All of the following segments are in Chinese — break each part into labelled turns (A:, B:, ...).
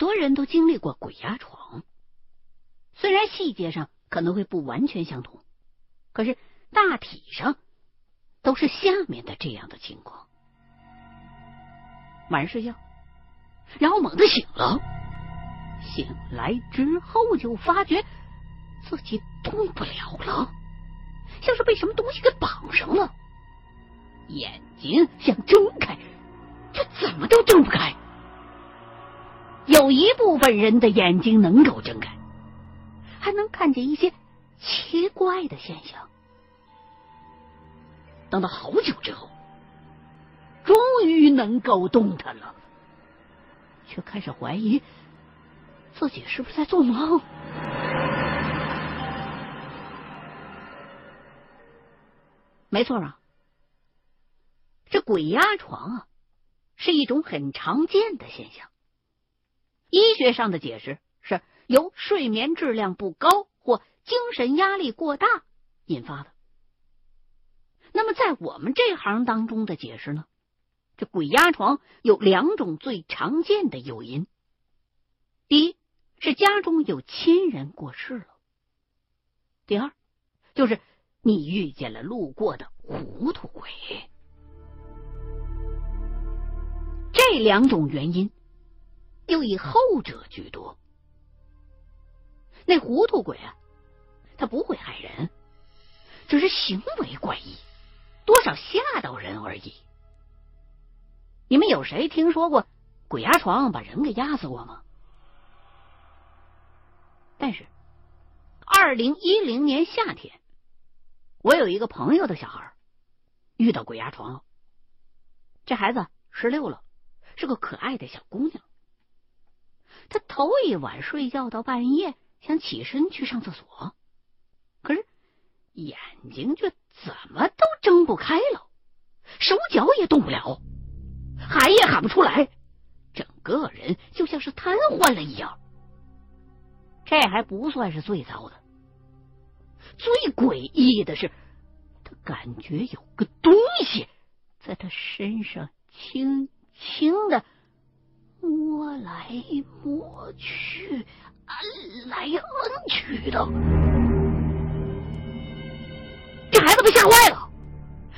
A: 多人都经历过鬼压床，虽然细节上可能会不完全相同，可是大体上都是下面的这样的情况：晚上睡觉，然后猛地醒了，醒来之后就发觉自己动不了了，像是被什么东西给绑上了，眼睛想睁开，却怎么都睁不开。有一部分人的眼睛能够睁开，还能看见一些奇怪的现象。等到好久之后，终于能够动弹了，却开始怀疑自己是不是在做梦。没错啊，这鬼压床啊，是一种很常见的现象。医学上的解释是由睡眠质量不高或精神压力过大引发的。那么，在我们这行当中的解释呢？这鬼压床有两种最常见的诱因：第一是家中有亲人过世了；第二就是你遇见了路过的糊涂鬼。这两种原因。又以后者居多。那糊涂鬼啊，他不会害人，只是行为怪异，多少吓到人而已。你们有谁听说过鬼压床把人给压死过吗？但是，二零一零年夏天，我有一个朋友的小孩遇到鬼压床了。这孩子十六了，是个可爱的小姑娘。他头一晚睡觉到半夜，想起身去上厕所，可是眼睛却怎么都睁不开了，手脚也动不了，喊也喊不出来，整个人就像是瘫痪了一样。这还不算是最糟的，最诡异的是，他感觉有个东西在他身上轻轻的。摸来摸去，摁来摁去的，这孩子被吓坏了。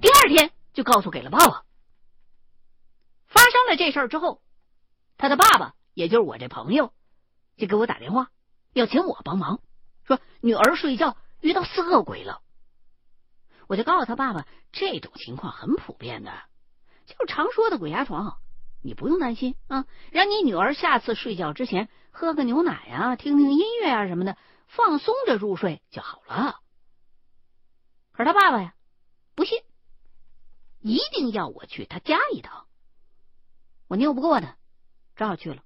A: 第二天就告诉给了爸爸。发生了这事儿之后，他的爸爸，也就是我这朋友，就给我打电话，要请我帮忙，说女儿睡觉遇到色鬼了。我就告诉他爸爸，这种情况很普遍的，就是常说的鬼压床。你不用担心啊，让你女儿下次睡觉之前喝个牛奶啊，听听音乐啊什么的，放松着入睡就好了。可是他爸爸呀，不信，一定要我去他家一趟。我拗不过他，只好去了。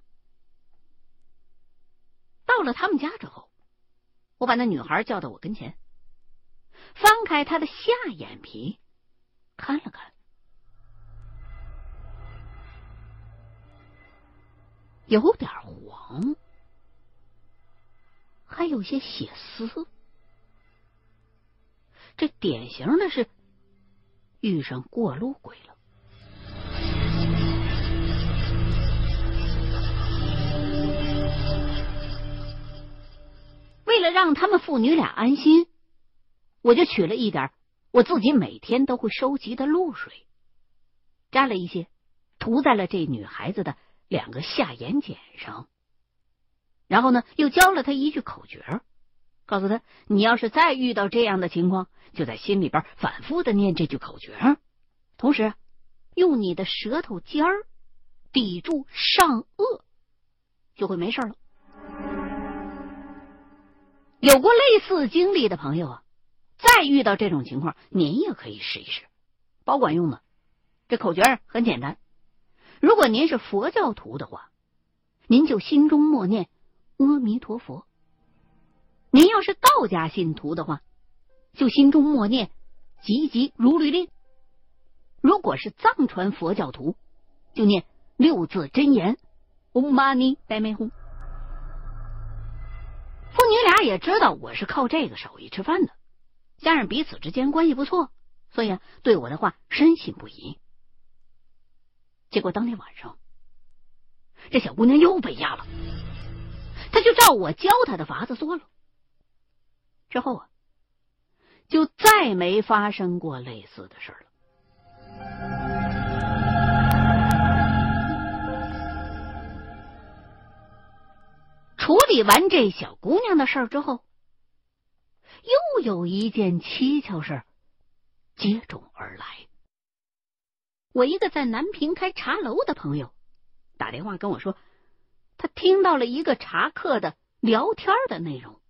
A: 到了他们家之后，我把那女孩叫到我跟前，翻开她的下眼皮，看了看。有点黄，还有些血丝，这典型的是遇上过路鬼了。为了让他们父女俩安心，我就取了一点我自己每天都会收集的露水，沾了一些，涂在了这女孩子的。两个下眼睑上，然后呢，又教了他一句口诀，告诉他：你要是再遇到这样的情况，就在心里边反复的念这句口诀，同时用你的舌头尖儿抵住上颚，就会没事了。有过类似经历的朋友啊，再遇到这种情况，您也可以试一试，保管用的。这口诀很简单。如果您是佛教徒的话，您就心中默念阿弥陀佛。您要是道家信徒的话，就心中默念急急如律令；如果是藏传佛教徒，就念六字真言嗡嘛呢呗咪吽。父女俩也知道我是靠这个手艺吃饭的，加上彼此之间关系不错，所以啊，对我的话深信不疑。结果当天晚上，这小姑娘又被压了，她就照我教她的法子做了。之后啊，就再没发生过类似的事了。处理完这小姑娘的事儿之后，又有一件蹊跷事接踵而来。我一个在南平开茶楼的朋友打电话跟我说，他听到了一个茶客的聊天的内容。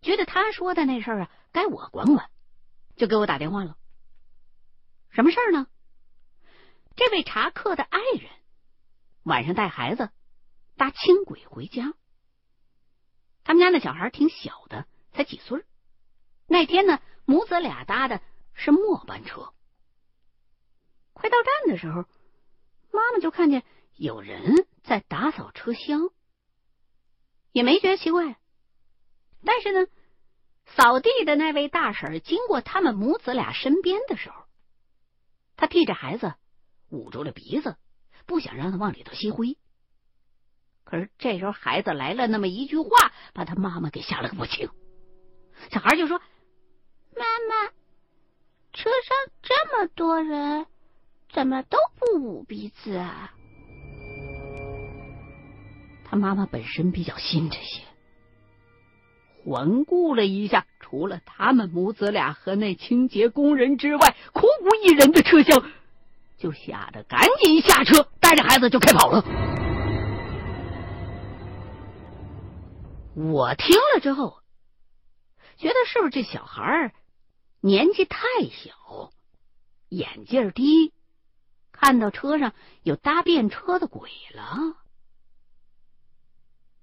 A: 觉得他说的那事儿啊，该我管管，就给我打电话了。什么事儿呢？这位茶客的爱人晚上带孩子搭轻轨回家，他们家那小孩挺小的，才几岁。那天呢，母子俩搭的是末班车。快到站的时候，妈妈就看见有人在打扫车厢，也没觉得奇怪。但是呢，扫地的那位大婶经过他们母子俩身边的时候，他替着孩子捂住了鼻子，不想让他往里头吸灰。可是这时候孩子来了那么一句话，把他妈妈给吓了个不轻。小孩就说：“
B: 妈妈，车上这么多人，怎么都不捂鼻子啊？”
A: 他妈妈本身比较信这些。环顾了一下，除了他们母子俩和那清洁工人之外，空无一人的车厢，就吓得赶紧下车，带着孩子就开跑了。我听了之后，觉得是不是这小孩年纪太小，眼镜低，看到车上有搭便车的鬼了？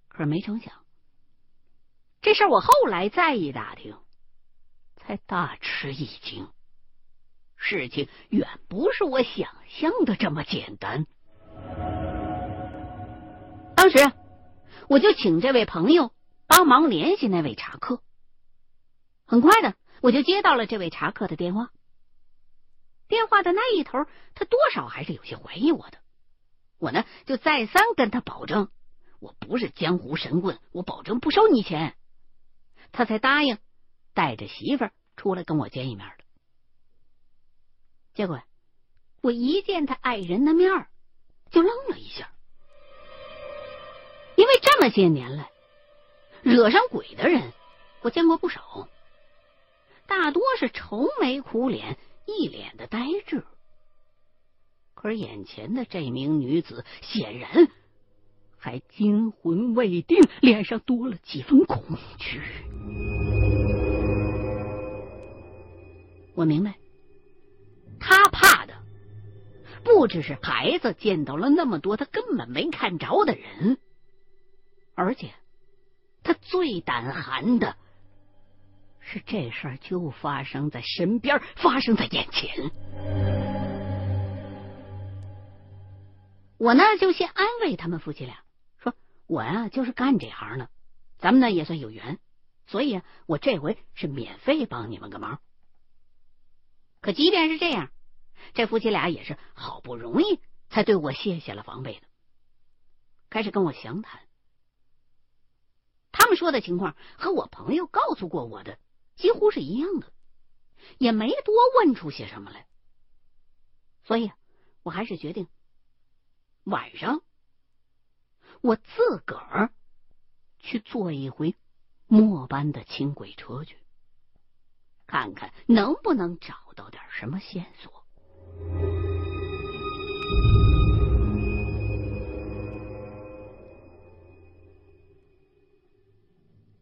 A: 可是没成想。这事我后来再一打听，才大吃一惊。事情远不是我想象的这么简单。当时我就请这位朋友帮忙联系那位茶客。很快的，我就接到了这位茶客的电话。电话的那一头，他多少还是有些怀疑我的。我呢，就再三跟他保证，我不是江湖神棍，我保证不收你钱。他才答应带着媳妇儿出来跟我见一面的。结果我一见他爱人的面就愣了一下，因为这么些年来惹上鬼的人我见过不少，大多是愁眉苦脸，一脸的呆滞。可是眼前的这名女子显然。还惊魂未定，脸上多了几分恐惧。我明白，他怕的不只是孩子见到了那么多他根本没看着的人，而且他最胆寒的是这事儿就发生在身边，发生在眼前。我呢，就先安慰他们夫妻俩。说我呀，就是干这行的，咱们呢也算有缘，所以啊，我这回是免费帮你们个忙。可即便是这样，这夫妻俩也是好不容易才对我卸下了防备的，开始跟我详谈。他们说的情况和我朋友告诉过我的几乎是一样的，也没多问出些什么来，所以我还是决定晚上。我自个儿去坐一回末班的轻轨车去，看看能不能找到点什么线索。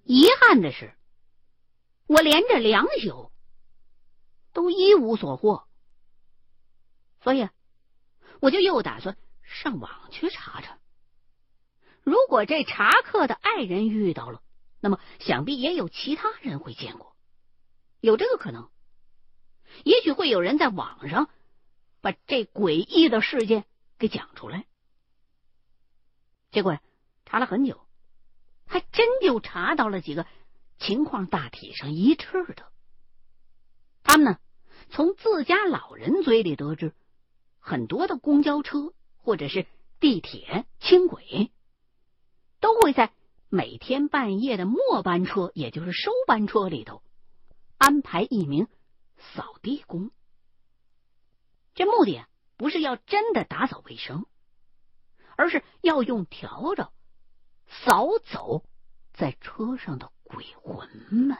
A: 遗憾的是，我连着两宿都一无所获，所以我就又打算上网去查查。如果这查克的爱人遇到了，那么想必也有其他人会见过，有这个可能。也许会有人在网上把这诡异的事件给讲出来。结果查了很久，还真就查到了几个情况大体上一致的。他们呢，从自家老人嘴里得知，很多的公交车或者是地铁、轻轨，都会在每天半夜的末班车，也就是收班车里头，安排一名扫地工。这目的不是要真的打扫卫生，而是要用笤帚扫走在车上的鬼魂们。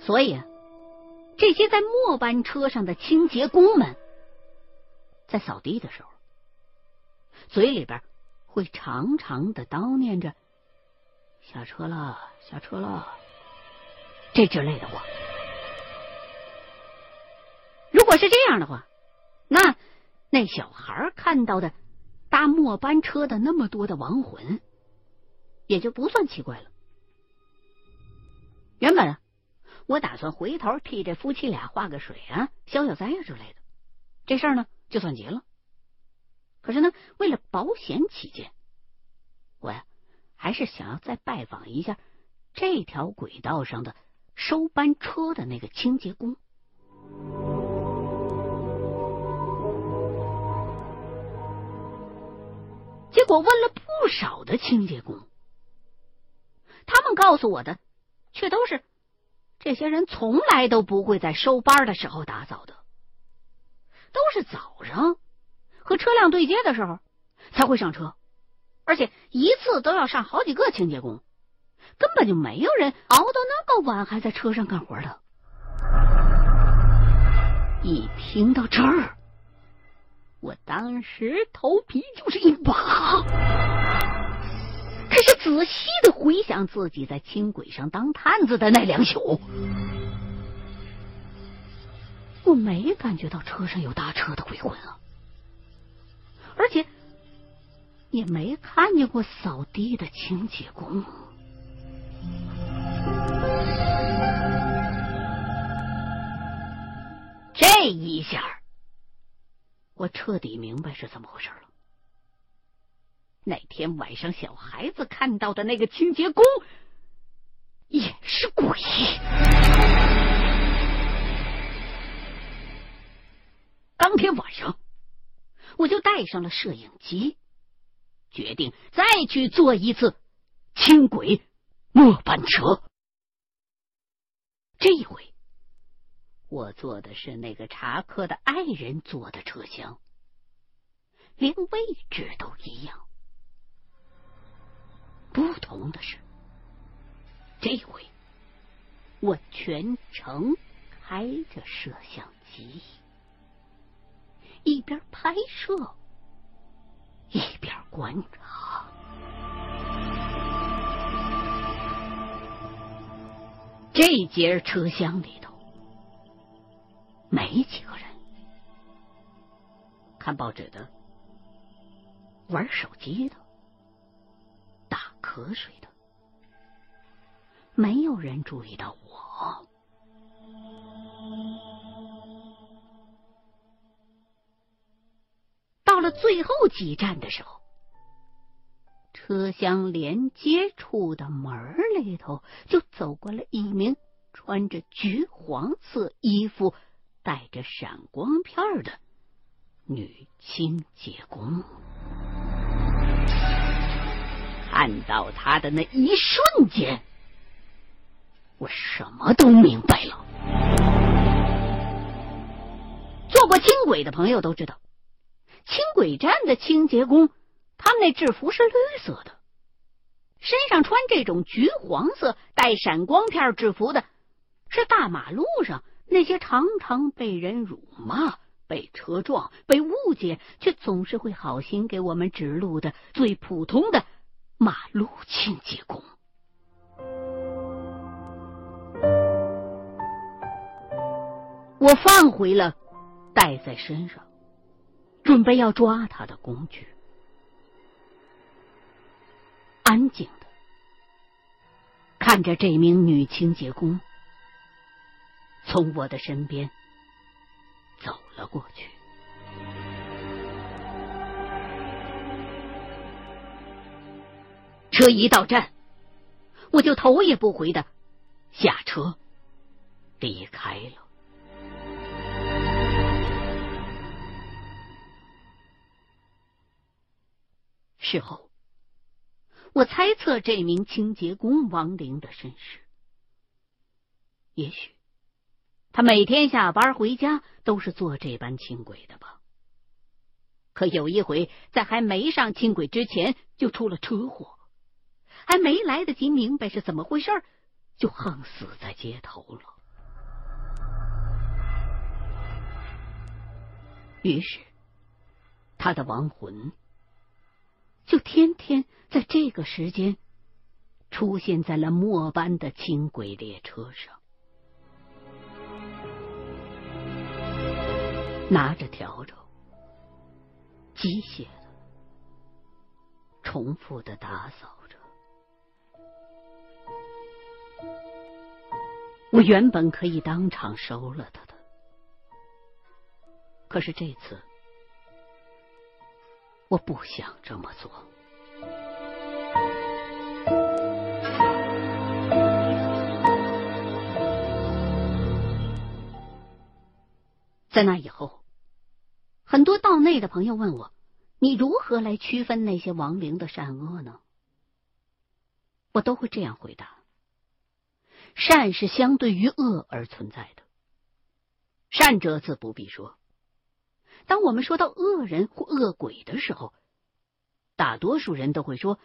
A: 所以，这些在末班车上的清洁工们，在扫地的时候，嘴里边会长长的叨念着“下车了，下车了”这之类的话。如果是这样的话，那那小孩看到的搭末班车的那么多的亡魂，也就不算奇怪了。原本。我打算回头替这夫妻俩画个水啊、消消灾啊之类的，这事儿呢就算结了。可是呢，为了保险起见，我呀还是想要再拜访一下这条轨道上的收班车的那个清洁工。结果问了不少的清洁工，他们告诉我的却都是。这些人从来都不会在收班的时候打扫的，都是早上和车辆对接的时候才会上车，而且一次都要上好几个清洁工，根本就没有人熬到那么晚还在车上干活的。一听到这儿，我当时头皮就是一麻。可是仔细的回想自己在轻轨上当探子的那两宿，我没感觉到车上有搭车的鬼魂啊，而且也没看见过扫地的清洁工。这一下，我彻底明白是怎么回事了。那天晚上，小孩子看到的那个清洁工也是鬼。当天晚上，我就带上了摄影机，决定再去坐一次轻轨末班车。这一回，我坐的是那个查克的爱人坐的车厢，连位置都一样。不同的是，这回我全程开着摄像机，一边拍摄一边观察。这节车厢里头没几个人，看报纸的，玩手机的。打瞌睡的，没有人注意到我。到了最后几站的时候，车厢连接处的门里头就走过来一名穿着橘黄色衣服、带着闪光片的女清洁工。看到他的那一瞬间，我什么都明白了。坐过轻轨的朋友都知道，轻轨站的清洁工，他们那制服是绿色的，身上穿这种橘黄色带闪光片制服的，是大马路上那些常常被人辱骂、被车撞、被误解，却总是会好心给我们指路的最普通的。马路清洁工，我放回了带在身上准备要抓他的工具。安静的看着这名女清洁工从我的身边走了过去。车一到站，我就头也不回的下车离开了。事后，我猜测这名清洁工亡灵的身世。也许他每天下班回家都是坐这班轻轨的吧？可有一回，在还没上轻轨之前就出了车祸。还没来得及明白是怎么回事，就横死在街头了。于是，他的亡魂就天天在这个时间出现在了末班的轻轨列车上，拿着笤帚，机械的、重复的打扫着。我原本可以当场收了他的，可是这次我不想这么做。在那以后，很多道内的朋友问我：“你如何来区分那些亡灵的善恶呢？”我都会这样回答。善是相对于恶而存在的，善者自不必说。当我们说到恶人或恶鬼的时候，大多数人都会说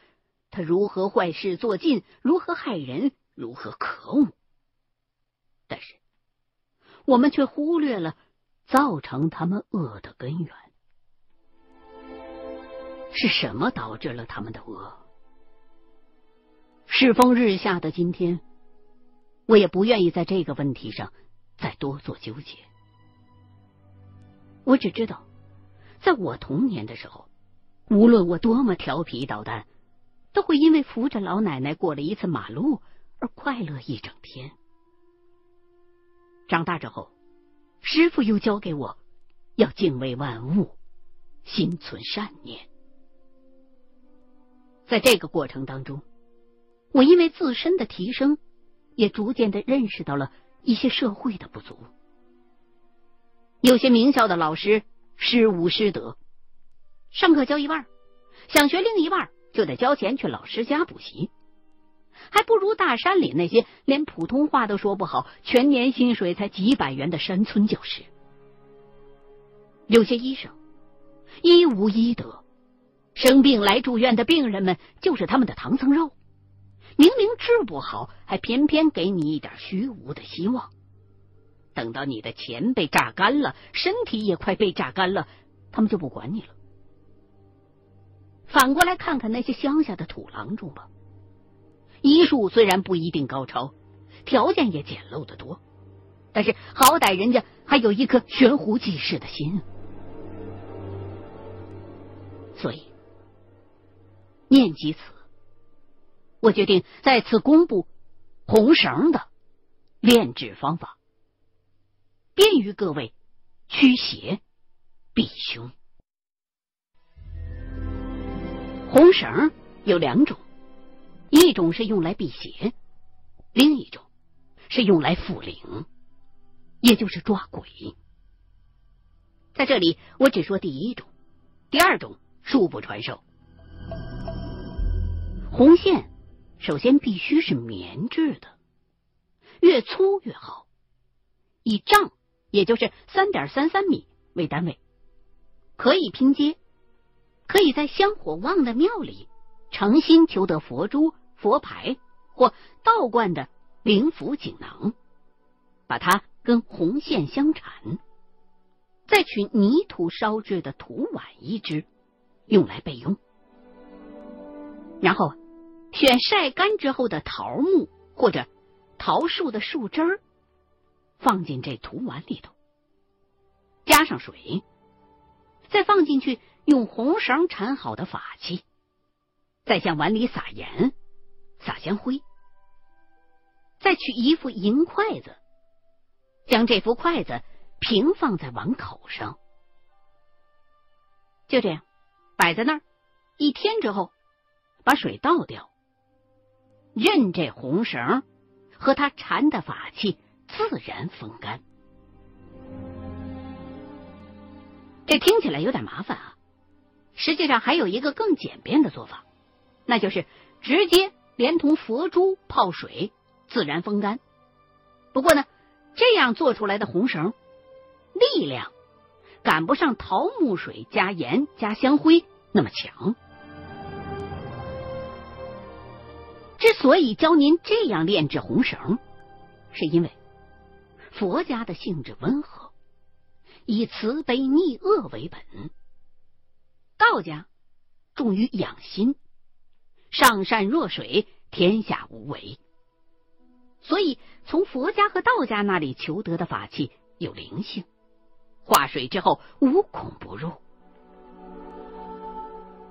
A: 他如何坏事做尽，如何害人，如何可恶。但是我们却忽略了造成他们恶的根源是什么导致了他们的恶。世风日下的今天。我也不愿意在这个问题上再多做纠结。我只知道，在我童年的时候，无论我多么调皮捣蛋，都会因为扶着老奶奶过了一次马路而快乐一整天。长大之后，师傅又教给我要敬畏万物，心存善念。在这个过程当中，我因为自身的提升。也逐渐的认识到了一些社会的不足。有些名校的老师师无师德，上课教一半，想学另一半就得交钱去老师家补习，还不如大山里那些连普通话都说不好、全年薪水才几百元的山村教师。有些医生医无医德，生病来住院的病人们就是他们的唐僧肉。明明治不好，还偏偏给你一点虚无的希望。等到你的钱被榨干了，身体也快被榨干了，他们就不管你了。反过来看看那些乡下的土郎中吧，医术虽然不一定高超，条件也简陋的多，但是好歹人家还有一颗悬壶济世的心。所以，念及此。我决定再次公布红绳的炼制方法，便于各位驱邪避凶。红绳有两种，一种是用来辟邪，另一种是用来附灵，也就是抓鬼。在这里，我只说第一种，第二种恕不传授。红线。首先必须是棉质的，越粗越好，以丈也就是三点三三米为单位，可以拼接，可以在香火旺的庙里诚心求得佛珠、佛牌或道观的灵符锦囊，把它跟红线相缠，再取泥土烧制的土碗一只，用来备用，然后。选晒干之后的桃木或者桃树的树枝儿，放进这土碗里头，加上水，再放进去用红绳缠好的法器，再向碗里撒盐、撒香灰，再取一副银筷子，将这副筷子平放在碗口上，就这样摆在那儿。一天之后，把水倒掉，任这红绳和他缠的法器自然风干。这听起来有点麻烦啊，实际上还有一个更简便的做法，那就是直接连同佛珠泡水，自然风干。不过呢，这样做出来的红绳力量赶不上桃木水加盐加香灰那么强。之所以教您这样炼制红绳，是因为佛家的性质温和。以慈悲逆恶为本，道家重于养心，上善若水，天下无为。所以从佛家和道家那里求得的法器有灵性，化水之后无孔不入。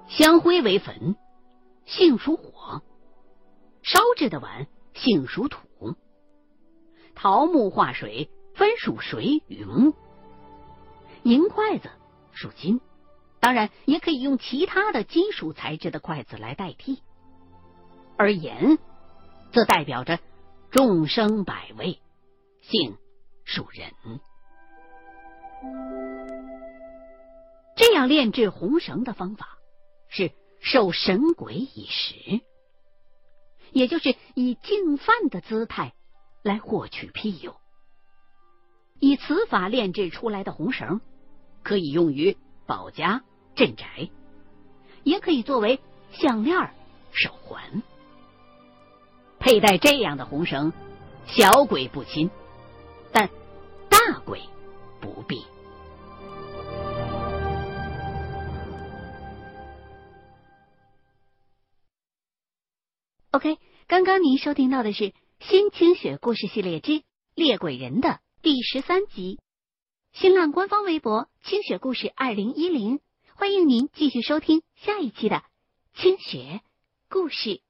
A: 香灰为焚，性属火；烧制的碗性属土；桃木化水，分属水与木。银筷子属金，当然也可以用其他的金属材质的筷子来代替。而言则代表着众生百味，性属人。这样炼制红绳的方法是受神鬼以食，也就是以净饭的姿态来获取庇佑。以此法炼制出来的红绳。可以用于保家镇宅，也可以作为项链、手环。佩戴这样的红绳，小鬼不侵，但大鬼不必。OK，刚刚您收听到的是《新清雪故事系列之猎鬼人》的第十三集。新浪官方微博“清雪故事二零一零”，欢迎您继续收听下一期的清雪故事。